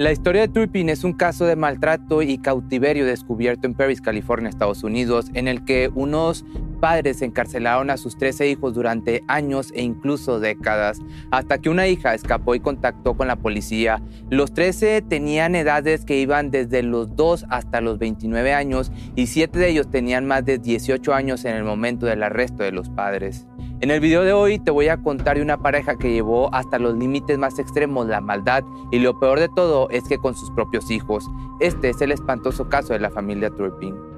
La historia de Turpin es un caso de maltrato y cautiverio descubierto en Paris, California, Estados Unidos, en el que unos padres encarcelaron a sus 13 hijos durante años e incluso décadas, hasta que una hija escapó y contactó con la policía. Los 13 tenían edades que iban desde los 2 hasta los 29 años y 7 de ellos tenían más de 18 años en el momento del arresto de los padres. En el video de hoy te voy a contar de una pareja que llevó hasta los límites más extremos la maldad y lo peor de todo es que con sus propios hijos. Este es el espantoso caso de la familia Turpin.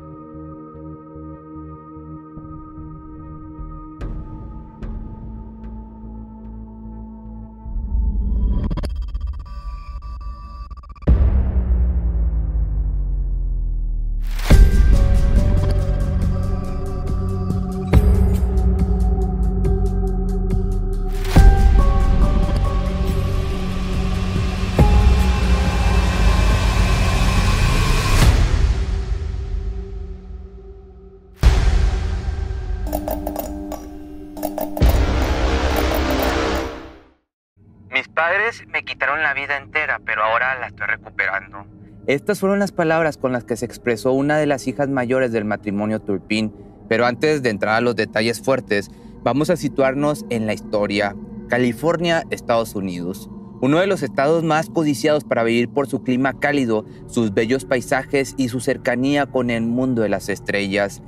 Quitaron la vida entera, pero ahora la estoy recuperando. Estas fueron las palabras con las que se expresó una de las hijas mayores del matrimonio Turpin. Pero antes de entrar a los detalles fuertes, vamos a situarnos en la historia. California, Estados Unidos. Uno de los estados más codiciados para vivir por su clima cálido, sus bellos paisajes y su cercanía con el mundo de las estrellas.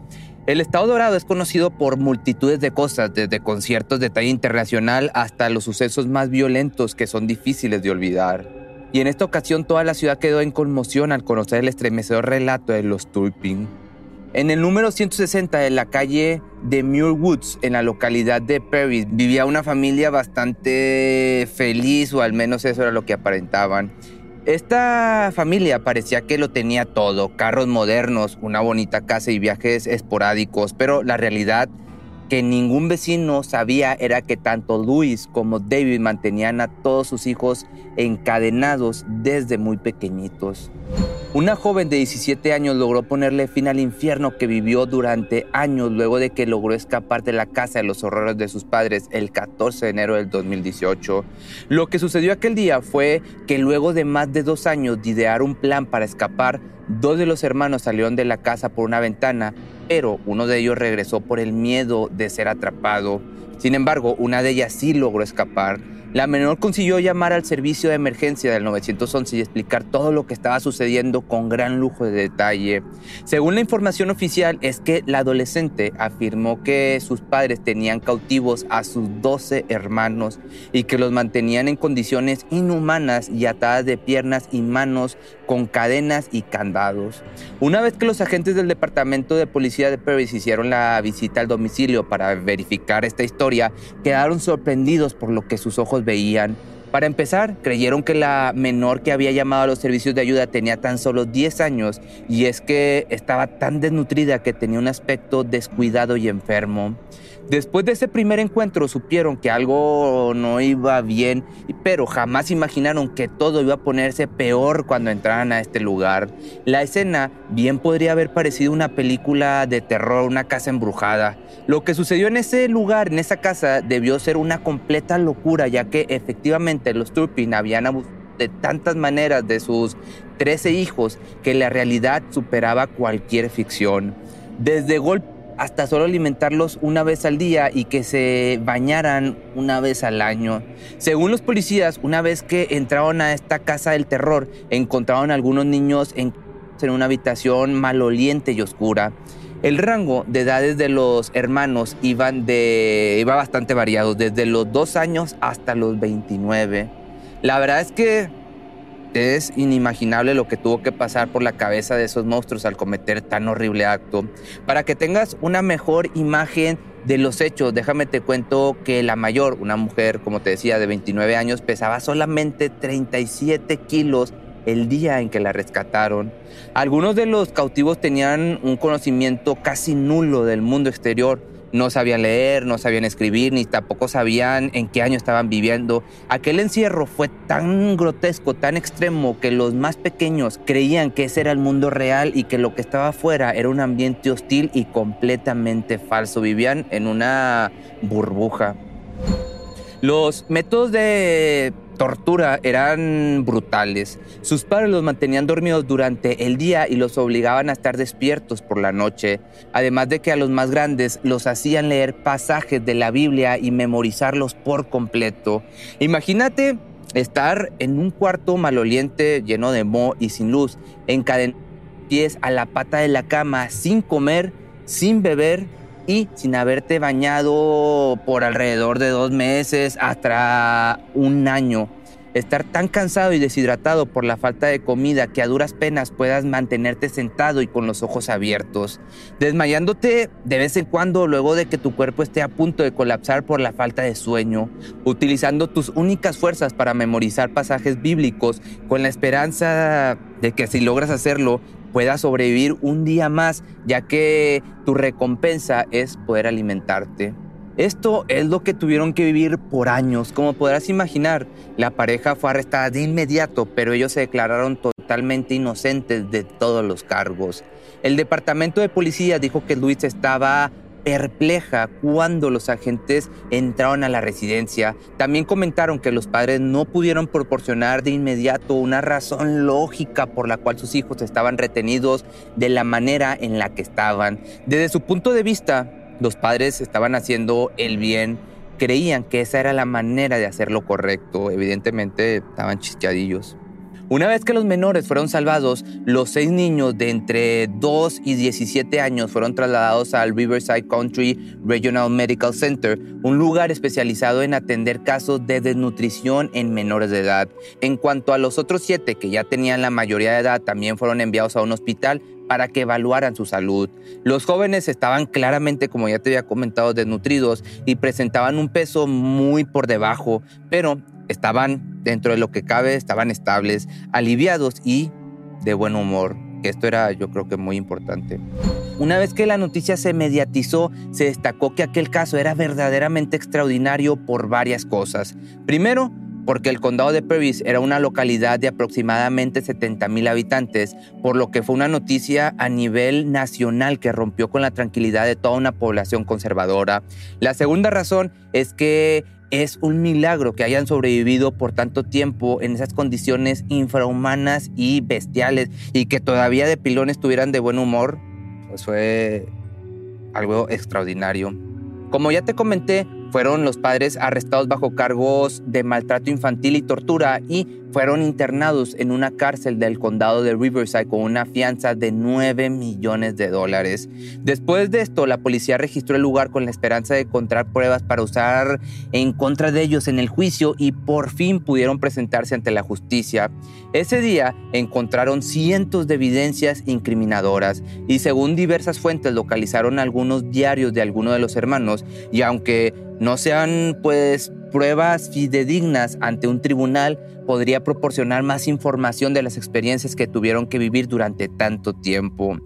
El Estado Dorado es conocido por multitudes de cosas, desde conciertos de talla internacional hasta los sucesos más violentos que son difíciles de olvidar. Y en esta ocasión toda la ciudad quedó en conmoción al conocer el estremecedor relato de los Turpin. En el número 160 de la calle de Muir Woods, en la localidad de Perry, vivía una familia bastante feliz, o al menos eso era lo que aparentaban. Esta familia parecía que lo tenía todo, carros modernos, una bonita casa y viajes esporádicos, pero la realidad que ningún vecino sabía era que tanto Luis como David mantenían a todos sus hijos encadenados desde muy pequeñitos. Una joven de 17 años logró ponerle fin al infierno que vivió durante años luego de que logró escapar de la casa de los horrores de sus padres el 14 de enero del 2018. Lo que sucedió aquel día fue que luego de más de dos años de idear un plan para escapar, dos de los hermanos salieron de la casa por una ventana, pero uno de ellos regresó por el miedo de ser atrapado. Sin embargo, una de ellas sí logró escapar la menor consiguió llamar al servicio de emergencia del 911 y explicar todo lo que estaba sucediendo con gran lujo de detalle. Según la información oficial es que la adolescente afirmó que sus padres tenían cautivos a sus 12 hermanos y que los mantenían en condiciones inhumanas y atadas de piernas y manos con cadenas y candados. Una vez que los agentes del Departamento de Policía de Paris hicieron la visita al domicilio para verificar esta historia, quedaron sorprendidos por lo que sus ojos veían. Para empezar, creyeron que la menor que había llamado a los servicios de ayuda tenía tan solo 10 años y es que estaba tan desnutrida que tenía un aspecto descuidado y enfermo. Después de ese primer encuentro supieron que algo no iba bien, pero jamás imaginaron que todo iba a ponerse peor cuando entraran a este lugar. La escena bien podría haber parecido una película de terror, una casa embrujada. Lo que sucedió en ese lugar, en esa casa, debió ser una completa locura, ya que efectivamente los Turpin habían abusado de tantas maneras de sus 13 hijos que la realidad superaba cualquier ficción. Desde golpe hasta solo alimentarlos una vez al día y que se bañaran una vez al año. Según los policías, una vez que entraron a esta casa del terror, encontraron algunos niños en, una habitación maloliente y oscura. El rango de edades de los hermanos iban iba bastante variado, desde los dos años hasta los 29. La verdad es que es inimaginable lo que tuvo que pasar por la cabeza de esos monstruos al cometer tan horrible acto. Para que tengas una mejor imagen de los hechos, déjame te cuento que la mayor, una mujer, como te decía, de 29 años, pesaba solamente 37 kilos el día en que la rescataron. Algunos de los cautivos tenían un conocimiento casi nulo del mundo exterior no sabían leer, no sabían escribir, ni tampoco sabían en qué año estaban viviendo. Aquel encierro fue tan grotesco, tan extremo, que los más pequeños creían que ese era el mundo real y que lo que estaba afuera era un ambiente hostil y completamente falso. Vivían en una burbuja. Los métodos de tortura eran brutales. Sus padres los mantenían dormidos durante el día y los obligaban a estar despiertos por la noche, además de que a los más grandes los hacían leer pasajes de la Biblia y memorizarlos por completo. Imagínate estar en un cuarto maloliente lleno de moho y sin luz, encadenados pies a la pata de la cama, sin comer, sin beber y sin haberte bañado por alrededor de dos meses hasta un año. Estar tan cansado y deshidratado por la falta de comida que a duras penas puedas mantenerte sentado y con los ojos abiertos. Desmayándote de vez en cuando luego de que tu cuerpo esté a punto de colapsar por la falta de sueño. Utilizando tus únicas fuerzas para memorizar pasajes bíblicos con la esperanza de que si logras hacerlo puedas sobrevivir un día más, ya que tu recompensa es poder alimentarte. Esto es lo que tuvieron que vivir por años. Como podrás imaginar, la pareja fue arrestada de inmediato, pero ellos se declararon totalmente inocentes de todos los cargos. El departamento de policía dijo que Luis estaba perpleja cuando los agentes entraron a la residencia. También comentaron que los padres no pudieron proporcionar de inmediato una razón lógica por la cual sus hijos estaban retenidos de la manera en la que estaban. Desde su punto de vista, los padres estaban haciendo el bien, creían que esa era la manera de hacer lo correcto. Evidentemente estaban chisqueadillos. Una vez que los menores fueron salvados, los seis niños de entre 2 y 17 años fueron trasladados al Riverside Country Regional Medical Center, un lugar especializado en atender casos de desnutrición en menores de edad. En cuanto a los otros siete que ya tenían la mayoría de edad, también fueron enviados a un hospital para que evaluaran su salud. Los jóvenes estaban claramente, como ya te había comentado, desnutridos y presentaban un peso muy por debajo, pero estaban dentro de lo que cabe, estaban estables, aliviados y de buen humor. Esto era yo creo que muy importante. Una vez que la noticia se mediatizó, se destacó que aquel caso era verdaderamente extraordinario por varias cosas. Primero, porque el condado de Perris era una localidad de aproximadamente 70 mil habitantes, por lo que fue una noticia a nivel nacional que rompió con la tranquilidad de toda una población conservadora. La segunda razón es que es un milagro que hayan sobrevivido por tanto tiempo en esas condiciones infrahumanas y bestiales y que todavía de pilón estuvieran de buen humor, pues fue algo extraordinario. Como ya te comenté, fueron los padres arrestados bajo cargos de maltrato infantil y tortura y fueron internados en una cárcel del condado de Riverside con una fianza de 9 millones de dólares. Después de esto, la policía registró el lugar con la esperanza de encontrar pruebas para usar en contra de ellos en el juicio y por fin pudieron presentarse ante la justicia. Ese día encontraron cientos de evidencias incriminadoras y según diversas fuentes localizaron algunos diarios de algunos de los hermanos y aunque no sean pues pruebas fidedignas ante un tribunal, podría proporcionar más información de las experiencias que tuvieron que vivir durante tanto tiempo.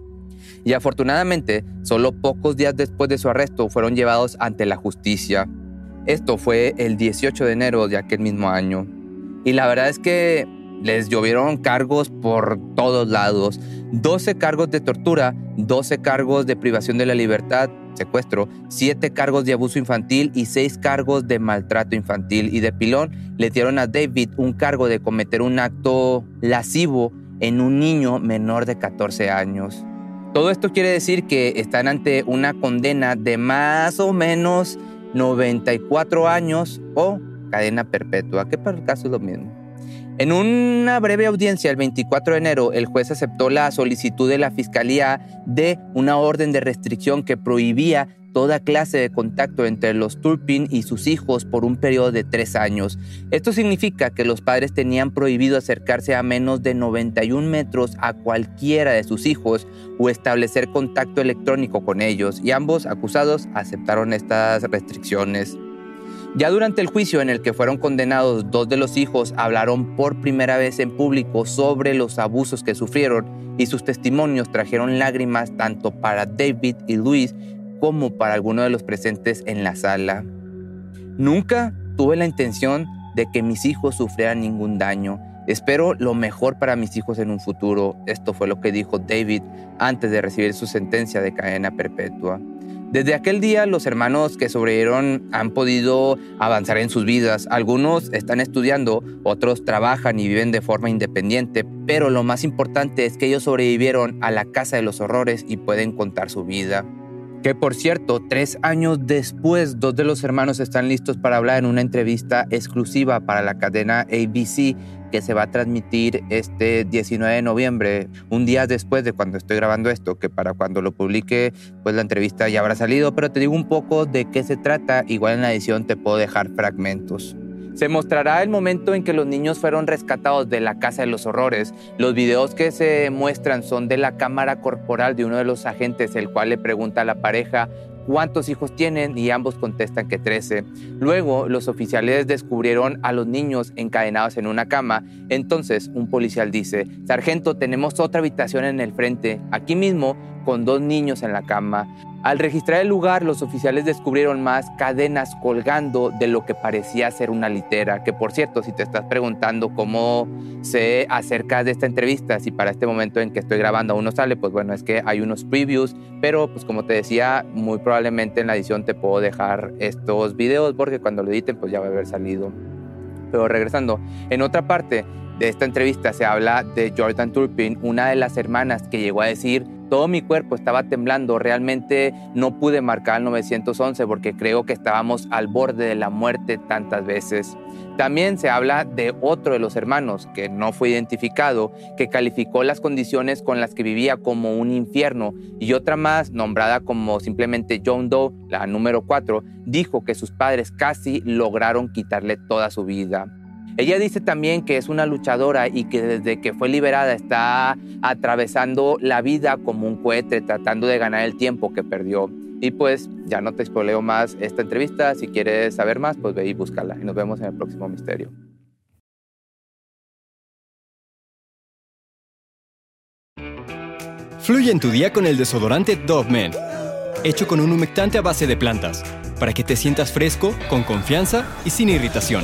Y afortunadamente, solo pocos días después de su arresto fueron llevados ante la justicia. Esto fue el 18 de enero de aquel mismo año. Y la verdad es que les llovieron cargos por todos lados. 12 cargos de tortura, 12 cargos de privación de la libertad, secuestro, 7 cargos de abuso infantil y 6 cargos de maltrato infantil. Y de pilón le dieron a David un cargo de cometer un acto lascivo en un niño menor de 14 años. Todo esto quiere decir que están ante una condena de más o menos 94 años o cadena perpetua, que para el caso es lo mismo. En una breve audiencia el 24 de enero, el juez aceptó la solicitud de la Fiscalía de una orden de restricción que prohibía toda clase de contacto entre los Turpin y sus hijos por un periodo de tres años. Esto significa que los padres tenían prohibido acercarse a menos de 91 metros a cualquiera de sus hijos o establecer contacto electrónico con ellos, y ambos acusados aceptaron estas restricciones. Ya durante el juicio en el que fueron condenados, dos de los hijos hablaron por primera vez en público sobre los abusos que sufrieron y sus testimonios trajeron lágrimas tanto para David y Luis como para algunos de los presentes en la sala. Nunca tuve la intención de que mis hijos sufrieran ningún daño. Espero lo mejor para mis hijos en un futuro. Esto fue lo que dijo David antes de recibir su sentencia de cadena perpetua. Desde aquel día los hermanos que sobrevivieron han podido avanzar en sus vidas. Algunos están estudiando, otros trabajan y viven de forma independiente, pero lo más importante es que ellos sobrevivieron a la casa de los horrores y pueden contar su vida. Que por cierto, tres años después, dos de los hermanos están listos para hablar en una entrevista exclusiva para la cadena ABC que se va a transmitir este 19 de noviembre, un día después de cuando estoy grabando esto, que para cuando lo publique, pues la entrevista ya habrá salido, pero te digo un poco de qué se trata, igual en la edición te puedo dejar fragmentos. Se mostrará el momento en que los niños fueron rescatados de la Casa de los Horrores. Los videos que se muestran son de la cámara corporal de uno de los agentes, el cual le pregunta a la pareja cuántos hijos tienen y ambos contestan que 13. Luego, los oficiales descubrieron a los niños encadenados en una cama. Entonces, un policial dice, Sargento, tenemos otra habitación en el frente, aquí mismo, con dos niños en la cama. Al registrar el lugar, los oficiales descubrieron más cadenas colgando de lo que parecía ser una litera, que por cierto, si te estás preguntando cómo sé acerca de esta entrevista, si para este momento en que estoy grabando aún no sale, pues bueno, es que hay unos previews, pero pues como te decía, muy probablemente en la edición te puedo dejar estos videos porque cuando lo editen pues ya va a haber salido. Pero regresando, en otra parte de esta entrevista se habla de Jordan Turpin, una de las hermanas que llegó a decir todo mi cuerpo estaba temblando. Realmente no pude marcar el 911 porque creo que estábamos al borde de la muerte tantas veces. También se habla de otro de los hermanos, que no fue identificado, que calificó las condiciones con las que vivía como un infierno, y otra más, nombrada como simplemente John Doe, la número 4, dijo que sus padres casi lograron quitarle toda su vida. Ella dice también que es una luchadora y que desde que fue liberada está atravesando la vida como un cohete, tratando de ganar el tiempo que perdió. Y pues ya no te espoleo más esta entrevista. Si quieres saber más, pues ve y búscala. Y nos vemos en el próximo misterio. Fluye en tu día con el desodorante Dove Men, hecho con un humectante a base de plantas, para que te sientas fresco, con confianza y sin irritación.